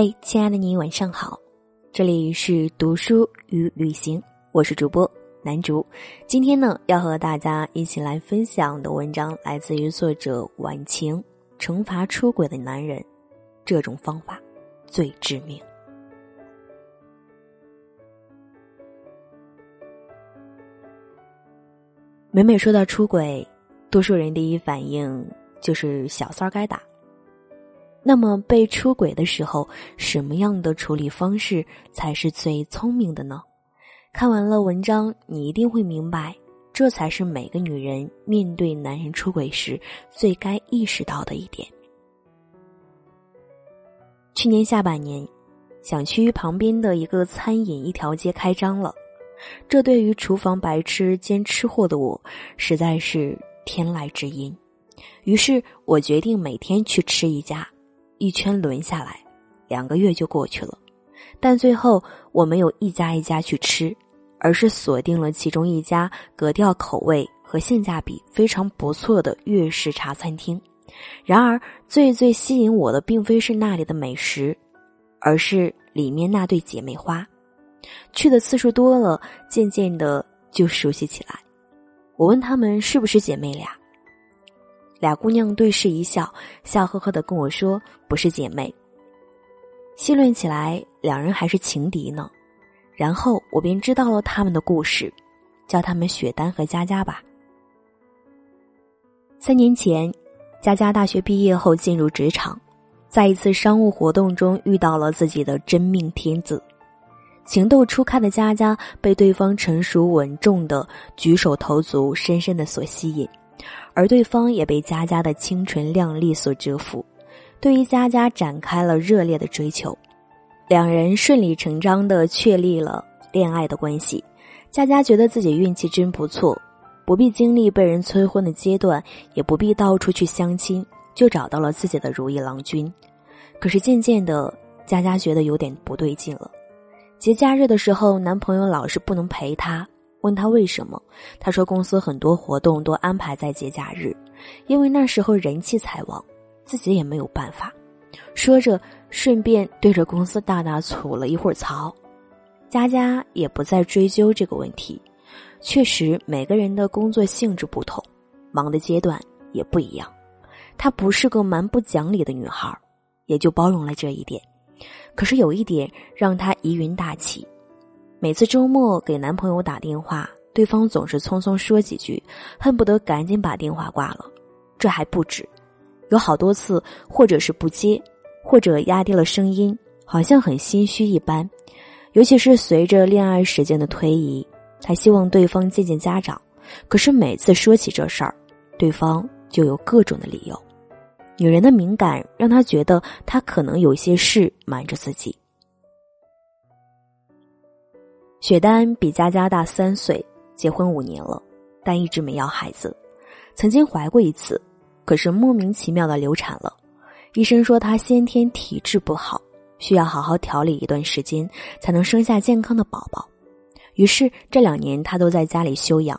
嘿，亲爱的你，晚上好，这里是读书与旅行，我是主播南竹。今天呢，要和大家一起来分享的文章来自于作者晚晴。惩罚出轨的男人，这种方法最致命。每每说到出轨，多数人第一反应就是小三儿该打。那么被出轨的时候，什么样的处理方式才是最聪明的呢？看完了文章，你一定会明白，这才是每个女人面对男人出轨时最该意识到的一点。去年下半年，小区旁边的一个餐饮一条街开张了。这对于厨房白痴兼吃货的我，实在是天籁之音。于是我决定每天去吃一家，一圈轮下来，两个月就过去了。但最后我没有一家一家去吃，而是锁定了其中一家格调、口味和性价比非常不错的粤式茶餐厅。然而，最最吸引我的并非是那里的美食，而是里面那对姐妹花。去的次数多了，渐渐的就熟悉起来。我问他们是不是姐妹俩，俩姑娘对视一笑，笑呵呵的跟我说不是姐妹。细论起来，两人还是情敌呢。然后我便知道了他们的故事，叫他们雪丹和佳佳吧。三年前，佳佳大学毕业后进入职场，在一次商务活动中遇到了自己的真命天子。情窦初开的佳佳被对方成熟稳重的举手投足深深的所吸引，而对方也被佳佳的清纯靓丽所折服，对于佳佳展开了热烈的追求，两人顺理成章的确立了恋爱的关系。佳佳觉得自己运气真不错，不必经历被人催婚的阶段，也不必到处去相亲，就找到了自己的如意郎君。可是渐渐的，佳佳觉得有点不对劲了。节假日的时候，男朋友老是不能陪她，问他为什么，他说公司很多活动都安排在节假日，因为那时候人气才旺，自己也没有办法。说着，顺便对着公司大大吐了一会儿槽。佳佳也不再追究这个问题，确实每个人的工作性质不同，忙的阶段也不一样。她不是个蛮不讲理的女孩，也就包容了这一点。可是有一点让她疑云大起，每次周末给男朋友打电话，对方总是匆匆说几句，恨不得赶紧把电话挂了。这还不止，有好多次，或者是不接，或者压低了声音，好像很心虚一般。尤其是随着恋爱时间的推移，还希望对方见见家长，可是每次说起这事儿，对方就有各种的理由。女人的敏感让她觉得她可能有些事瞒着自己。雪丹比佳佳大三岁，结婚五年了，但一直没要孩子。曾经怀过一次，可是莫名其妙的流产了。医生说她先天体质不好，需要好好调理一段时间才能生下健康的宝宝。于是这两年她都在家里休养。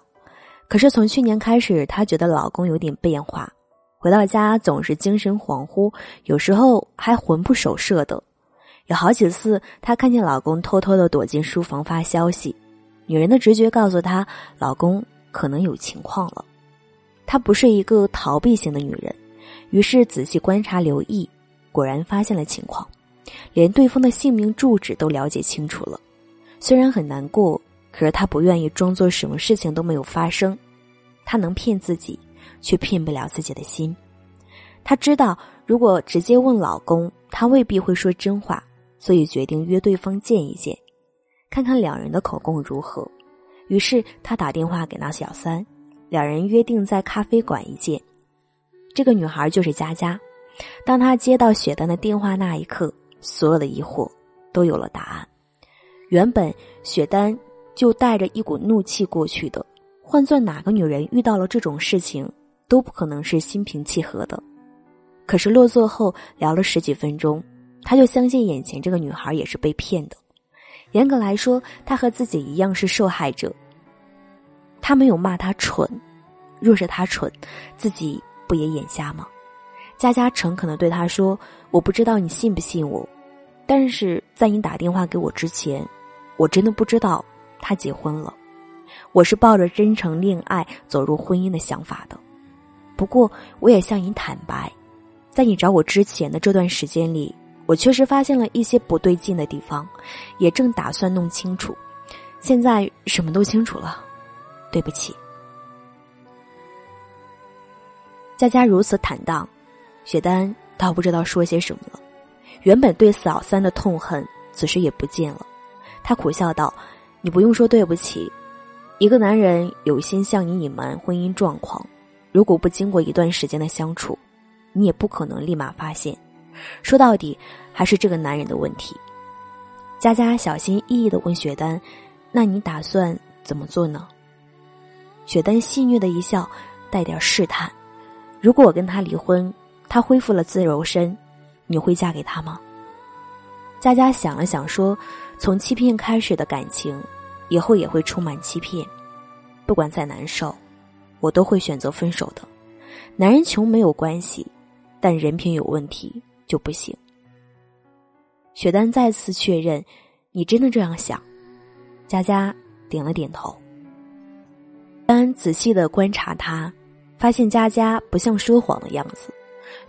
可是从去年开始，她觉得老公有点变化。回到家总是精神恍惚，有时候还魂不守舍的。有好几次，她看见老公偷偷的躲进书房发消息。女人的直觉告诉她，老公可能有情况了。她不是一个逃避型的女人，于是仔细观察留意，果然发现了情况，连对方的姓名住址都了解清楚了。虽然很难过，可是她不愿意装作什么事情都没有发生。她能骗自己。却骗不了自己的心，她知道如果直接问老公，他未必会说真话，所以决定约对方见一见，看看两人的口供如何。于是他打电话给那小三，两人约定在咖啡馆一见。这个女孩就是佳佳。当她接到雪丹的电话那一刻，所有的疑惑都有了答案。原本雪丹就带着一股怒气过去的，换做哪个女人遇到了这种事情。都不可能是心平气和的，可是落座后聊了十几分钟，他就相信眼前这个女孩也是被骗的。严格来说，他和自己一样是受害者。他没有骂他蠢，若是他蠢，自己不也眼瞎吗？佳佳诚恳的对他说：“我不知道你信不信我，但是在你打电话给我之前，我真的不知道他结婚了。我是抱着真诚恋爱走入婚姻的想法的。不过，我也向你坦白，在你找我之前的这段时间里，我确实发现了一些不对劲的地方，也正打算弄清楚。现在什么都清楚了，对不起。佳佳如此坦荡，雪丹倒不知道说些什么了。原本对小三的痛恨，此时也不见了。他苦笑道：“你不用说对不起。一个男人有心向你隐瞒婚姻状况，如果不经过一段时间的相处，你也不可能立马发现。说到底，还是这个男人的问题。”佳佳小心翼翼的问雪丹：“那你打算怎么做呢？”雪丹戏谑的一笑，带点试探。如果我跟他离婚，他恢复了自由身，你会嫁给他吗？佳佳想了想说：“从欺骗开始的感情，以后也会充满欺骗。不管再难受，我都会选择分手的。男人穷没有关系，但人品有问题就不行。”雪丹再次确认：“你真的这样想？”佳佳点了点头。丹仔细的观察他。发现佳佳不像说谎的样子，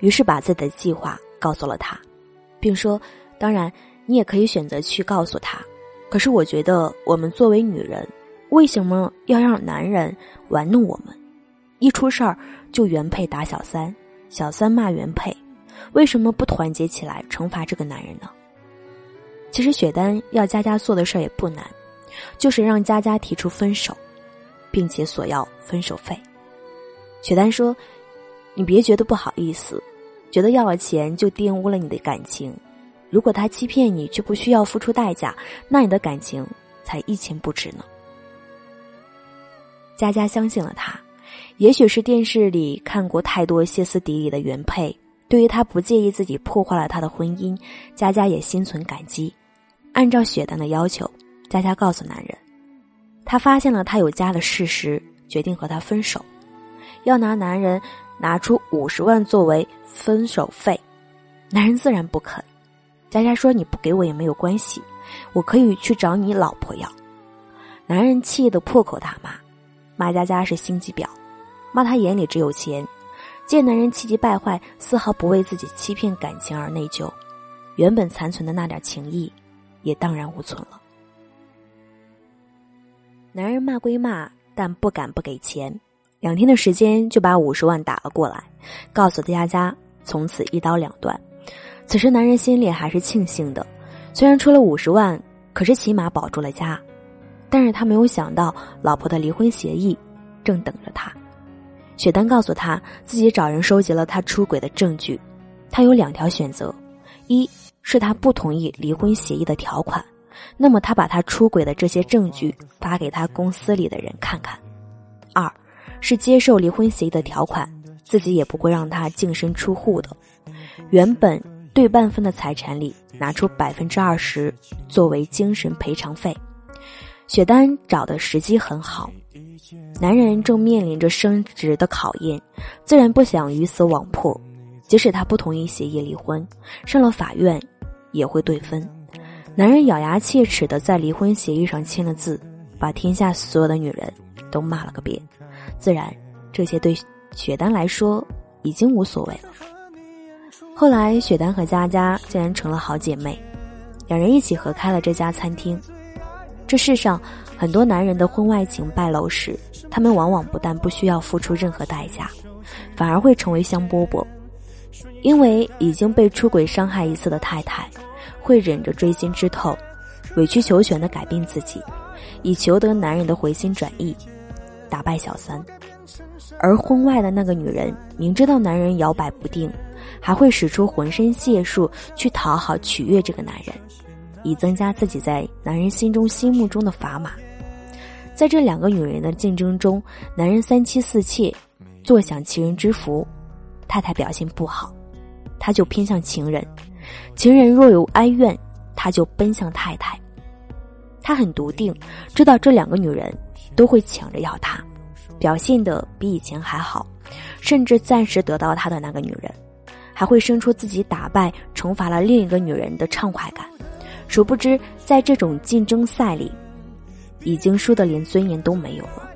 于是把自己的计划告诉了他，并说：“当然，你也可以选择去告诉他。可是我觉得，我们作为女人，为什么要让男人玩弄我们？一出事儿就原配打小三，小三骂原配，为什么不团结起来惩罚这个男人呢？”其实雪丹要佳佳做的事儿也不难，就是让佳佳提出分手，并且索要分手费。雪丹说：“你别觉得不好意思，觉得要了钱就玷污了你的感情。如果他欺骗你却不需要付出代价，那你的感情才一钱不值呢。”佳佳相信了他，也许是电视里看过太多歇斯底里的原配，对于他不介意自己破坏了他的婚姻，佳佳也心存感激。按照雪丹的要求，佳佳告诉男人，他发现了他有家的事实，决定和他分手。要拿男人拿出五十万作为分手费，男人自然不肯。佳佳说：“你不给我也没有关系，我可以去找你老婆要。”男人气得破口大骂，骂佳佳是心机婊，骂他眼里只有钱。见男人气急败坏，丝毫不为自己欺骗感情而内疚，原本残存的那点情谊也荡然无存了。男人骂归骂，但不敢不给钱。两天的时间就把五十万打了过来，告诉佳佳从此一刀两断。此时男人心里还是庆幸的，虽然出了五十万，可是起码保住了家。但是他没有想到老婆的离婚协议正等着他。雪丹告诉他自己找人收集了他出轨的证据，他有两条选择：一是他不同意离婚协议的条款，那么他把他出轨的这些证据发给他公司里的人看看；二。是接受离婚协议的条款，自己也不会让他净身出户的。原本对半分的财产里拿出百分之二十作为精神赔偿费。雪丹找的时机很好，男人正面临着升职的考验，自然不想鱼死网破。即使他不同意协议离婚，上了法院也会对分。男人咬牙切齿的在离婚协议上签了字，把天下所有的女人都骂了个遍。自然，这些对雪丹来说已经无所谓了。后来，雪丹和佳佳竟然成了好姐妹，两人一起合开了这家餐厅。这世上很多男人的婚外情败露时，他们往往不但不需要付出任何代价，反而会成为香饽饽，因为已经被出轨伤害一次的太太，会忍着锥心之痛，委曲求全的改变自己，以求得男人的回心转意。打败小三，而婚外的那个女人明知道男人摇摆不定，还会使出浑身解数去讨好取悦这个男人，以增加自己在男人心中心目中的砝码。在这两个女人的竞争中，男人三妻四妾，坐享其人之福；太太表现不好，他就偏向情人；情人若有哀怨，他就奔向太太。他很笃定，知道这两个女人。都会抢着要他，表现的比以前还好，甚至暂时得到他的那个女人，还还会生出自己打败、惩罚了另一个女人的畅快感。殊不知，在这种竞争赛里，已经输得连尊严都没有了，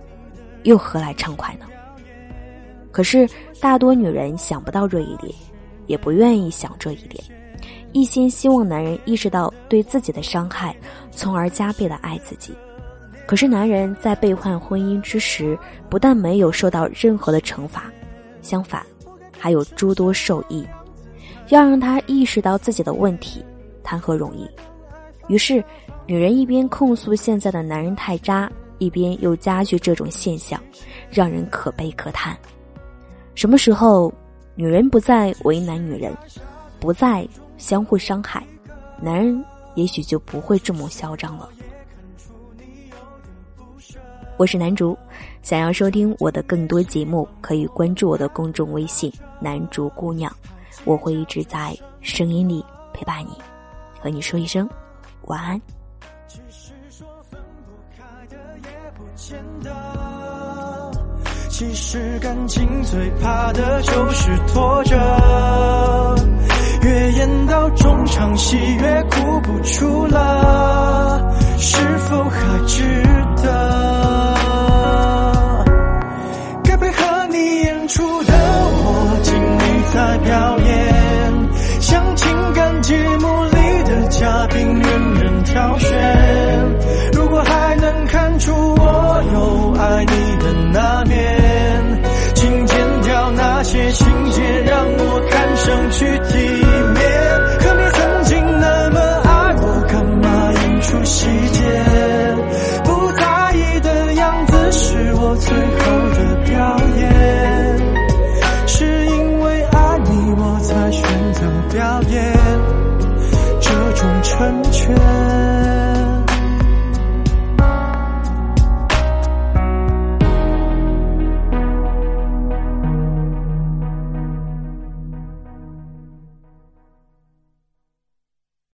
又何来畅快呢？可是，大多女人想不到这一点，也不愿意想这一点，一心希望男人意识到对自己的伤害，从而加倍的爱自己。可是，男人在背叛婚姻之时，不但没有受到任何的惩罚，相反，还有诸多受益。要让他意识到自己的问题，谈何容易？于是，女人一边控诉现在的男人太渣，一边又加剧这种现象，让人可悲可叹。什么时候，女人不再为难女人，不再相互伤害，男人也许就不会这么嚣张了。我是南竹，想要收听我的更多节目，可以关注我的公众微信“南竹姑娘”，我会一直在声音里陪伴你，和你说一声。晚安。其实感情最怕的就是拖着，越演到中场戏越哭不出了，是否还值得？该配合你演出的我，尽力在表演，像情感节目里的嘉宾。